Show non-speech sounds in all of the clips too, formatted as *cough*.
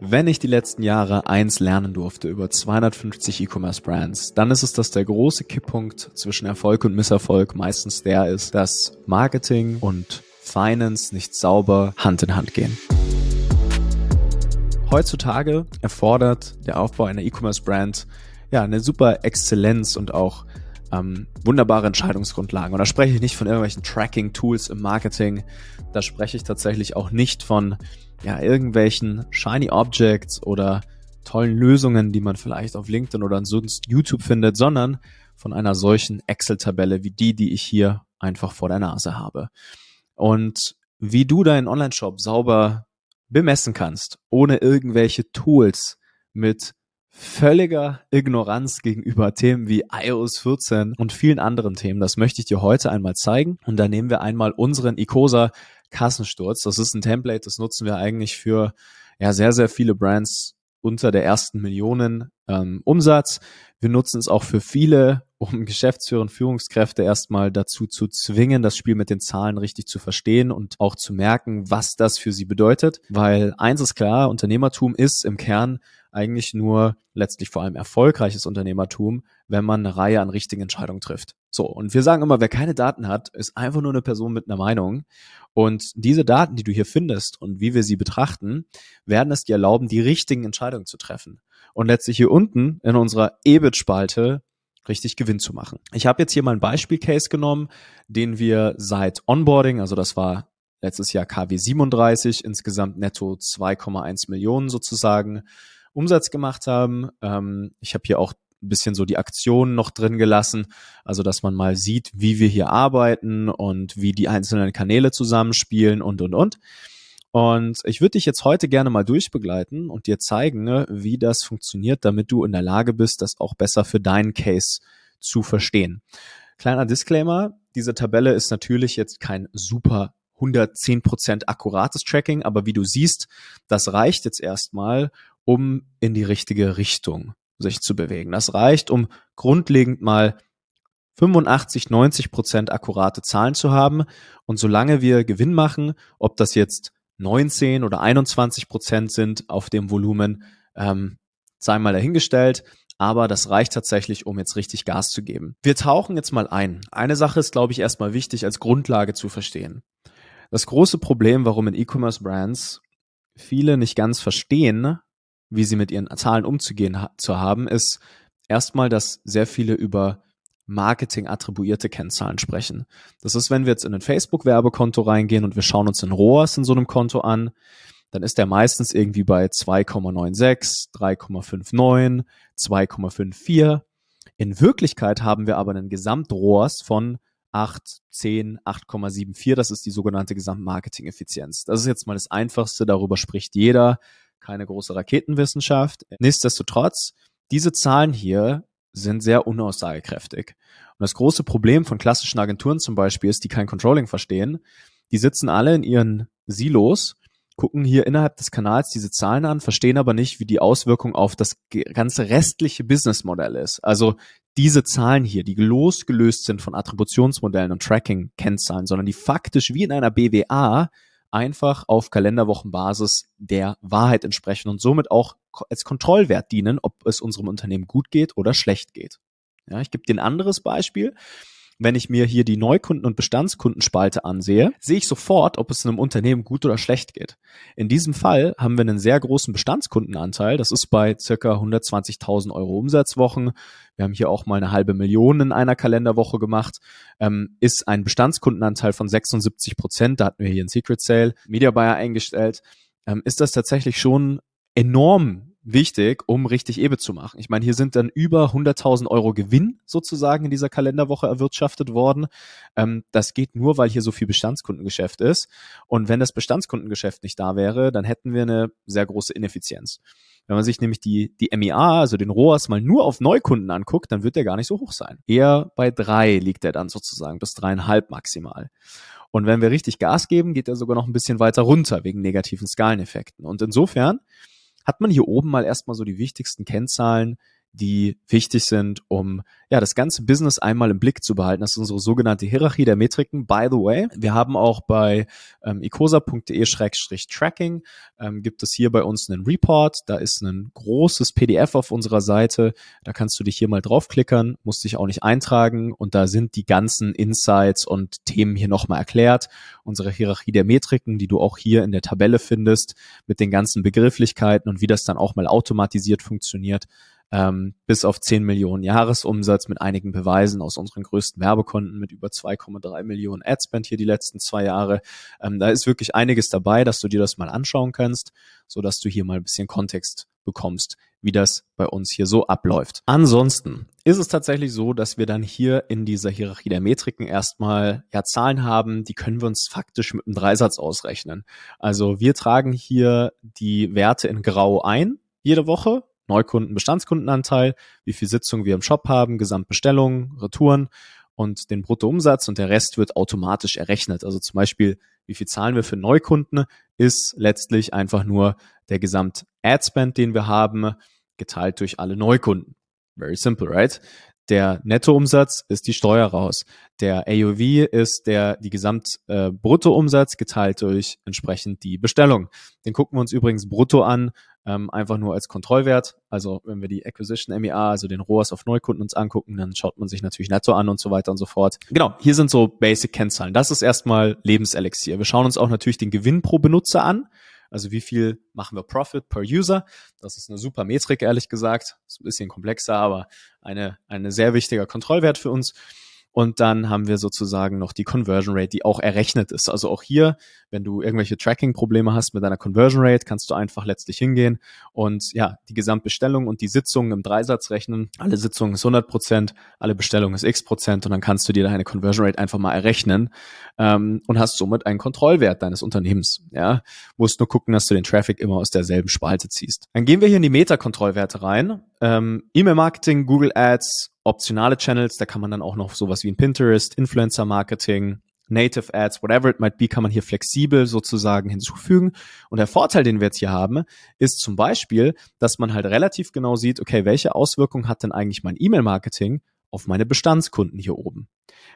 Wenn ich die letzten Jahre eins lernen durfte über 250 E-Commerce Brands, dann ist es, dass der große Kipppunkt zwischen Erfolg und Misserfolg meistens der ist, dass Marketing und Finance nicht sauber Hand in Hand gehen. Heutzutage erfordert der Aufbau einer E-Commerce Brand ja eine super Exzellenz und auch ähm, wunderbare Entscheidungsgrundlagen. Und da spreche ich nicht von irgendwelchen Tracking-Tools im Marketing. Da spreche ich tatsächlich auch nicht von ja, irgendwelchen shiny Objects oder tollen Lösungen, die man vielleicht auf LinkedIn oder sonst YouTube findet, sondern von einer solchen Excel-Tabelle wie die, die ich hier einfach vor der Nase habe. Und wie du deinen Online-Shop sauber bemessen kannst, ohne irgendwelche Tools mit völliger Ignoranz gegenüber Themen wie iOS 14 und vielen anderen Themen. Das möchte ich dir heute einmal zeigen. Und da nehmen wir einmal unseren Icosa Kassensturz. Das ist ein Template, das nutzen wir eigentlich für ja sehr, sehr viele Brands unter der ersten Millionen ähm, Umsatz. Wir nutzen es auch für viele, um Geschäftsführer und Führungskräfte erstmal dazu zu zwingen, das Spiel mit den Zahlen richtig zu verstehen und auch zu merken, was das für sie bedeutet. Weil eins ist klar, Unternehmertum ist im Kern eigentlich nur letztlich vor allem erfolgreiches Unternehmertum, wenn man eine Reihe an richtigen Entscheidungen trifft. So, und wir sagen immer, wer keine Daten hat, ist einfach nur eine Person mit einer Meinung. Und diese Daten, die du hier findest und wie wir sie betrachten, werden es dir erlauben, die richtigen Entscheidungen zu treffen. Und letztlich hier unten in unserer EBIT-Spalte richtig Gewinn zu machen. Ich habe jetzt hier mal einen Beispielcase genommen, den wir seit Onboarding, also das war letztes Jahr KW 37, insgesamt netto 2,1 Millionen sozusagen Umsatz gemacht haben. Ähm, ich habe hier auch ein bisschen so die Aktionen noch drin gelassen, also dass man mal sieht, wie wir hier arbeiten und wie die einzelnen Kanäle zusammenspielen und und und. Und ich würde dich jetzt heute gerne mal durchbegleiten und dir zeigen, ne, wie das funktioniert, damit du in der Lage bist, das auch besser für deinen Case zu verstehen. Kleiner Disclaimer, diese Tabelle ist natürlich jetzt kein super 110% akkurates Tracking, aber wie du siehst, das reicht jetzt erstmal, um in die richtige Richtung sich zu bewegen. Das reicht, um grundlegend mal 85, 90 Prozent akkurate Zahlen zu haben. Und solange wir Gewinn machen, ob das jetzt 19 oder 21 Prozent sind auf dem Volumen, ähm, sei mal dahingestellt. Aber das reicht tatsächlich, um jetzt richtig Gas zu geben. Wir tauchen jetzt mal ein. Eine Sache ist, glaube ich, erstmal wichtig als Grundlage zu verstehen. Das große Problem, warum in E-Commerce Brands viele nicht ganz verstehen, wie sie mit ihren Zahlen umzugehen ha zu haben, ist erstmal, dass sehr viele über Marketing attribuierte Kennzahlen sprechen. Das ist, wenn wir jetzt in ein Facebook-Werbekonto reingehen und wir schauen uns den ROAS in so einem Konto an, dann ist der meistens irgendwie bei 2,96, 3,59, 2,54. In Wirklichkeit haben wir aber einen Gesamt-ROAS von 8, 10, 8,74. Das ist die sogenannte Gesamtmarketing-Effizienz. Das ist jetzt mal das Einfachste, darüber spricht jeder keine große Raketenwissenschaft. Nichtsdestotrotz, diese Zahlen hier sind sehr unaussagekräftig. Und das große Problem von klassischen Agenturen zum Beispiel ist, die kein Controlling verstehen. Die sitzen alle in ihren Silos, gucken hier innerhalb des Kanals diese Zahlen an, verstehen aber nicht, wie die Auswirkung auf das ganze restliche Businessmodell ist. Also diese Zahlen hier, die losgelöst sind von Attributionsmodellen und Tracking-Kennzahlen, sondern die faktisch wie in einer BWA einfach auf Kalenderwochenbasis der Wahrheit entsprechen und somit auch als Kontrollwert dienen, ob es unserem Unternehmen gut geht oder schlecht geht. Ja, ich gebe dir ein anderes Beispiel. Wenn ich mir hier die Neukunden- und Bestandskundenspalte ansehe, sehe ich sofort, ob es einem Unternehmen gut oder schlecht geht. In diesem Fall haben wir einen sehr großen Bestandskundenanteil. Das ist bei circa 120.000 Euro Umsatzwochen. Wir haben hier auch mal eine halbe Million in einer Kalenderwoche gemacht. Ähm, ist ein Bestandskundenanteil von 76 Prozent. Da hatten wir hier ein Secret Sale Media Buyer eingestellt. Ähm, ist das tatsächlich schon enorm wichtig, um richtig EBIT zu machen. Ich meine, hier sind dann über 100.000 Euro Gewinn sozusagen in dieser Kalenderwoche erwirtschaftet worden. Ähm, das geht nur, weil hier so viel Bestandskundengeschäft ist. Und wenn das Bestandskundengeschäft nicht da wäre, dann hätten wir eine sehr große Ineffizienz. Wenn man sich nämlich die, die MEA, also den ROAS, mal nur auf Neukunden anguckt, dann wird der gar nicht so hoch sein. Eher bei drei liegt er dann sozusagen, bis dreieinhalb maximal. Und wenn wir richtig Gas geben, geht er sogar noch ein bisschen weiter runter wegen negativen Skaleneffekten. Und insofern hat man hier oben mal erstmal so die wichtigsten Kennzahlen, die wichtig sind, um ja das ganze Business einmal im Blick zu behalten. Das ist unsere sogenannte Hierarchie der Metriken. By the way, wir haben auch bei ähm, icosa.de-tracking ähm, gibt es hier bei uns einen Report. Da ist ein großes PDF auf unserer Seite. Da kannst du dich hier mal draufklickern, musst dich auch nicht eintragen und da sind die ganzen Insights und Themen hier nochmal erklärt. Unsere Hierarchie der Metriken, die du auch hier in der Tabelle findest, mit den ganzen Begrifflichkeiten und wie das dann auch mal automatisiert funktioniert ähm, bis auf 10 Millionen Jahresumsatz mit einigen Beweisen aus unseren größten Werbekonten mit über 2,3 Millionen Adspend hier die letzten zwei Jahre. Ähm, da ist wirklich einiges dabei, dass du dir das mal anschauen kannst, so dass du hier mal ein bisschen Kontext bekommst, wie das bei uns hier so abläuft. Ansonsten ist es tatsächlich so, dass wir dann hier in dieser Hierarchie der Metriken erstmal ja Zahlen haben, die können wir uns faktisch mit einem Dreisatz ausrechnen. Also wir tragen hier die Werte in Grau ein jede Woche Neukunden, Bestandskundenanteil, wie viel Sitzungen wir im Shop haben, Gesamtbestellungen, Retouren und den Bruttoumsatz und der Rest wird automatisch errechnet. Also zum Beispiel, wie viel zahlen wir für Neukunden, ist letztlich einfach nur der Gesamt-Ad-Spend, den wir haben, geteilt durch alle Neukunden. Very simple, right? Der Nettoumsatz ist die Steuer raus. Der AOV ist der die Gesamtbruttoumsatz äh, geteilt durch entsprechend die Bestellung. Den gucken wir uns übrigens brutto an, ähm, einfach nur als Kontrollwert. Also wenn wir die Acquisition MEA, also den ROAS auf Neukunden uns angucken, dann schaut man sich natürlich netto an und so weiter und so fort. Genau, hier sind so Basic-Kennzahlen. Das ist erstmal Lebenselixier. Wir schauen uns auch natürlich den Gewinn pro Benutzer an. Also wie viel machen wir Profit per User? Das ist eine super Metrik, ehrlich gesagt. Ist ein bisschen komplexer, aber eine, eine sehr wichtiger Kontrollwert für uns. Und dann haben wir sozusagen noch die Conversion Rate, die auch errechnet ist. Also auch hier, wenn du irgendwelche Tracking-Probleme hast mit deiner Conversion Rate, kannst du einfach letztlich hingehen und ja, die Gesamtbestellung und die Sitzungen im Dreisatz rechnen. Alle Sitzungen ist 100 Prozent, alle Bestellungen ist x Prozent und dann kannst du dir deine Conversion Rate einfach mal errechnen ähm, und hast somit einen Kontrollwert deines Unternehmens. Ja, musst nur gucken, dass du den Traffic immer aus derselben Spalte ziehst. Dann gehen wir hier in die Meta-Kontrollwerte rein. Ähm, E-Mail-Marketing, Google Ads, optionale Channels, da kann man dann auch noch sowas wie ein Pinterest, Influencer Marketing, Native Ads, whatever it might be, kann man hier flexibel sozusagen hinzufügen. Und der Vorteil, den wir jetzt hier haben, ist zum Beispiel, dass man halt relativ genau sieht, okay, welche Auswirkungen hat denn eigentlich mein E-Mail-Marketing auf meine Bestandskunden hier oben?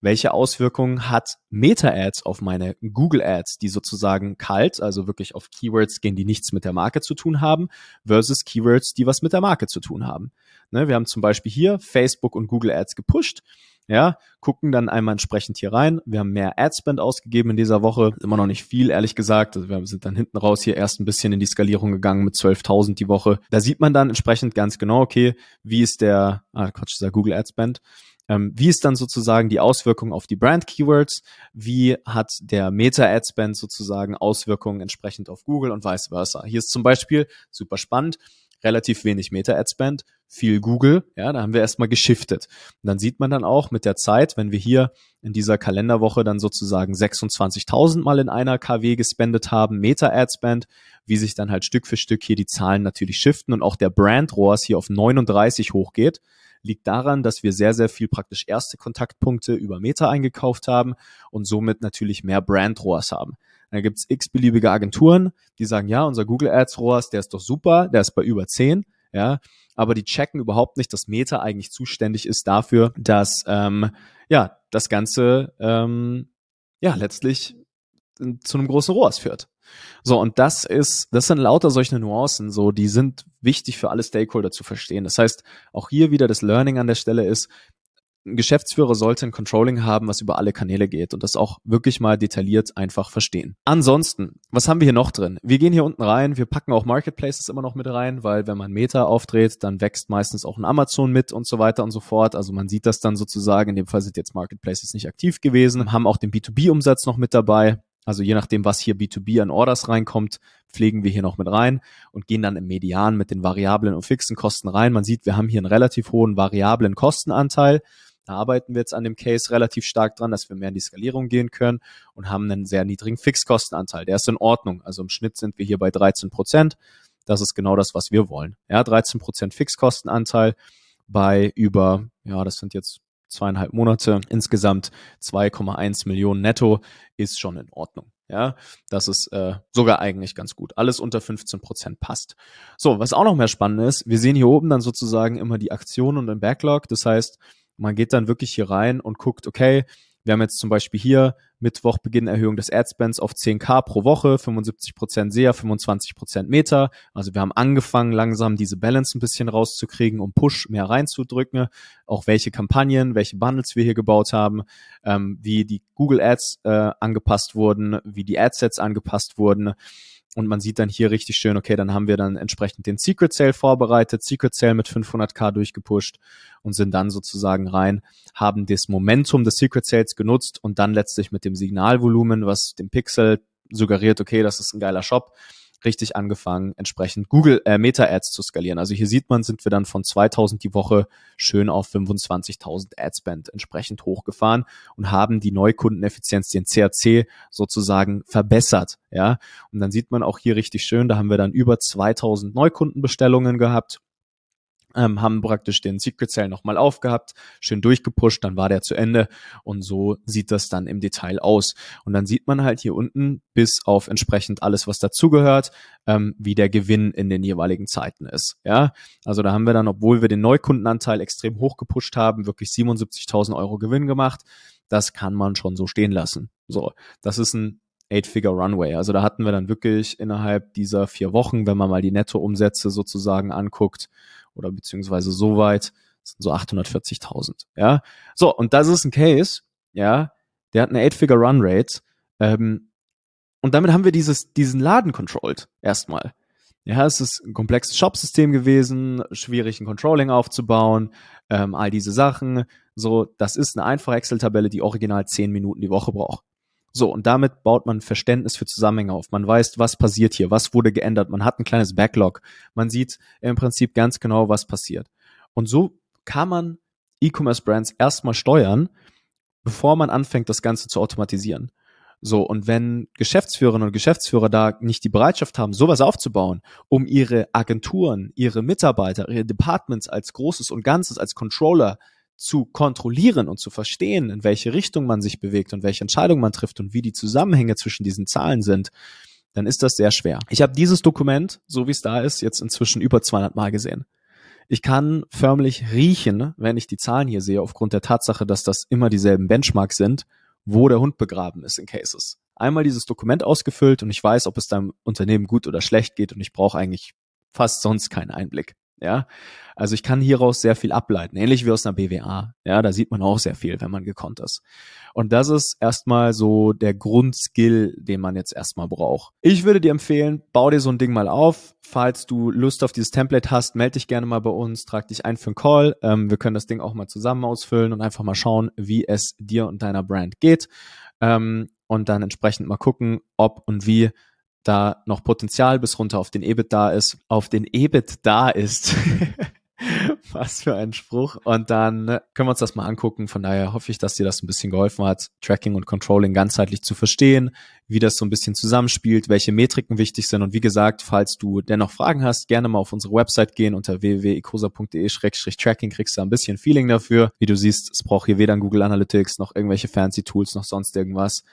Welche Auswirkungen hat Meta-Ads auf meine Google-Ads, die sozusagen kalt, also wirklich auf Keywords gehen, die nichts mit der Marke zu tun haben, versus Keywords, die was mit der Marke zu tun haben? Ne, wir haben zum Beispiel hier Facebook und Google Ads gepusht. Ja, gucken dann einmal entsprechend hier rein. Wir haben mehr Adspend ausgegeben in dieser Woche. Immer noch nicht viel, ehrlich gesagt. Also wir sind dann hinten raus hier erst ein bisschen in die Skalierung gegangen mit 12.000 die Woche. Da sieht man dann entsprechend ganz genau, okay, wie ist der, ah, Quatsch, dieser Google Adspend. Ähm, wie ist dann sozusagen die Auswirkung auf die Brand-Keywords? Wie hat der Meta-Ad-Spend sozusagen Auswirkungen entsprechend auf Google und vice versa? Hier ist zum Beispiel super spannend relativ wenig Meta-Ad-Spend, viel Google, ja, da haben wir erstmal geschiftet. Und dann sieht man dann auch mit der Zeit, wenn wir hier in dieser Kalenderwoche dann sozusagen 26.000 Mal in einer KW gespendet haben, Meta-Ad-Spend, wie sich dann halt Stück für Stück hier die Zahlen natürlich shiften und auch der Brand ROAS hier auf 39 hochgeht liegt daran, dass wir sehr, sehr viel praktisch erste Kontaktpunkte über Meta eingekauft haben und somit natürlich mehr Brand ROAS haben. Dann gibt's x-beliebige Agenturen, die sagen, ja, unser Google Ads ROAS, der ist doch super, der ist bei über 10, ja, aber die checken überhaupt nicht, dass Meta eigentlich zuständig ist dafür, dass ähm, ja das Ganze ähm, ja letztlich zu einem großen ROAS führt. So, und das ist, das sind lauter solche Nuancen, so, die sind wichtig für alle Stakeholder zu verstehen. Das heißt, auch hier wieder das Learning an der Stelle ist, ein Geschäftsführer sollte ein Controlling haben, was über alle Kanäle geht und das auch wirklich mal detailliert einfach verstehen. Ansonsten, was haben wir hier noch drin? Wir gehen hier unten rein, wir packen auch Marketplaces immer noch mit rein, weil wenn man Meta aufdreht, dann wächst meistens auch ein Amazon mit und so weiter und so fort. Also man sieht das dann sozusagen. In dem Fall sind jetzt Marketplaces nicht aktiv gewesen, haben auch den B2B-Umsatz noch mit dabei. Also je nachdem, was hier B2B an Orders reinkommt, pflegen wir hier noch mit rein und gehen dann im Median mit den variablen und fixen Kosten rein. Man sieht, wir haben hier einen relativ hohen variablen Kostenanteil. Da arbeiten wir jetzt an dem Case relativ stark dran, dass wir mehr in die Skalierung gehen können und haben einen sehr niedrigen Fixkostenanteil. Der ist in Ordnung. Also im Schnitt sind wir hier bei 13 Prozent. Das ist genau das, was wir wollen. Ja, 13 Prozent Fixkostenanteil bei über, ja, das sind jetzt zweieinhalb Monate, insgesamt 2,1 Millionen netto, ist schon in Ordnung. Ja, das ist äh, sogar eigentlich ganz gut. Alles unter 15 Prozent passt. So, was auch noch mehr spannend ist, wir sehen hier oben dann sozusagen immer die Aktion und den Backlog. Das heißt, man geht dann wirklich hier rein und guckt, okay, wir haben jetzt zum Beispiel hier Mittwoch Beginn Erhöhung des Adspends auf 10k pro Woche, 75% SEA, 25% Meta. Also wir haben angefangen langsam diese Balance ein bisschen rauszukriegen, um Push mehr reinzudrücken. Auch welche Kampagnen, welche Bundles wir hier gebaut haben, ähm, wie die Google Ads äh, angepasst wurden, wie die Adsets angepasst wurden. Und man sieht dann hier richtig schön, okay, dann haben wir dann entsprechend den Secret Sale vorbereitet, Secret Sale mit 500k durchgepusht und sind dann sozusagen rein, haben das Momentum des Secret Sales genutzt und dann letztlich mit dem Signalvolumen, was dem Pixel suggeriert, okay, das ist ein geiler Shop, richtig angefangen, entsprechend Google äh, Meta Ads zu skalieren. Also hier sieht man, sind wir dann von 2000 die Woche schön auf 25.000 Adspend entsprechend hochgefahren und haben die Neukundeneffizienz, den CAC sozusagen verbessert. Ja, und dann sieht man auch hier richtig schön, da haben wir dann über 2000 Neukundenbestellungen gehabt ähm, haben praktisch den Secret Sale nochmal aufgehabt, schön durchgepusht, dann war der zu Ende und so sieht das dann im Detail aus. Und dann sieht man halt hier unten bis auf entsprechend alles, was dazugehört, ähm, wie der Gewinn in den jeweiligen Zeiten ist. Ja, also da haben wir dann, obwohl wir den Neukundenanteil extrem hoch gepusht haben, wirklich 77.000 Euro Gewinn gemacht. Das kann man schon so stehen lassen. So, das ist ein Eight-Figure Runway. Also da hatten wir dann wirklich innerhalb dieser vier Wochen, wenn man mal die Nettoumsätze sozusagen anguckt, oder beziehungsweise so weit, sind so 840.000. Ja, so und das ist ein Case, ja, der hat eine Eight-Figure Run Rate ähm, und damit haben wir dieses diesen Laden controlled erstmal. Ja, es ist ein komplexes Shop-System gewesen, schwierig ein Controlling aufzubauen, ähm, all diese Sachen. So, das ist eine einfache Excel-Tabelle, die original zehn Minuten die Woche braucht. So, und damit baut man Verständnis für Zusammenhänge auf. Man weiß, was passiert hier, was wurde geändert. Man hat ein kleines Backlog. Man sieht im Prinzip ganz genau, was passiert. Und so kann man E-Commerce-Brands erstmal steuern, bevor man anfängt, das Ganze zu automatisieren. So, und wenn Geschäftsführerinnen und Geschäftsführer da nicht die Bereitschaft haben, sowas aufzubauen, um ihre Agenturen, ihre Mitarbeiter, ihre Departments als Großes und Ganzes, als Controller zu kontrollieren und zu verstehen, in welche Richtung man sich bewegt und welche Entscheidung man trifft und wie die Zusammenhänge zwischen diesen Zahlen sind, dann ist das sehr schwer. Ich habe dieses Dokument, so wie es da ist, jetzt inzwischen über 200 Mal gesehen. Ich kann förmlich riechen, wenn ich die Zahlen hier sehe, aufgrund der Tatsache, dass das immer dieselben Benchmarks sind, wo der Hund begraben ist in Cases. Einmal dieses Dokument ausgefüllt und ich weiß, ob es deinem Unternehmen gut oder schlecht geht und ich brauche eigentlich fast sonst keinen Einblick. Ja, also ich kann hieraus sehr viel ableiten, ähnlich wie aus einer BWA. Ja, da sieht man auch sehr viel, wenn man gekonnt ist. Und das ist erstmal so der Grundskill, den man jetzt erstmal braucht. Ich würde dir empfehlen, bau dir so ein Ding mal auf. Falls du Lust auf dieses Template hast, melde dich gerne mal bei uns, trag dich ein für einen Call. Ähm, wir können das Ding auch mal zusammen ausfüllen und einfach mal schauen, wie es dir und deiner Brand geht. Ähm, und dann entsprechend mal gucken, ob und wie da noch Potenzial bis runter auf den EBIT da ist, auf den EBIT da ist. *laughs* Was für ein Spruch. Und dann können wir uns das mal angucken. Von daher hoffe ich, dass dir das ein bisschen geholfen hat, Tracking und Controlling ganzheitlich zu verstehen, wie das so ein bisschen zusammenspielt, welche Metriken wichtig sind. Und wie gesagt, falls du dennoch Fragen hast, gerne mal auf unsere Website gehen unter www.icosa.de-tracking kriegst du ein bisschen Feeling dafür. Wie du siehst, es braucht hier weder ein Google Analytics noch irgendwelche fancy Tools noch sonst irgendwas.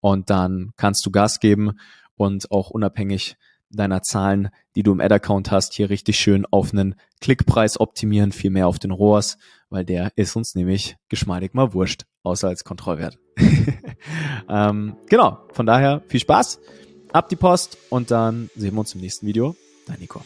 Und dann kannst du Gas geben und auch unabhängig deiner Zahlen, die du im Ad-Account hast, hier richtig schön auf einen Klickpreis optimieren, viel mehr auf den ROAS, weil der ist uns nämlich geschmeidig mal wurscht, außer als Kontrollwert. *laughs* ähm, genau, von daher viel Spaß, ab die Post und dann sehen wir uns im nächsten Video. Dein Nico.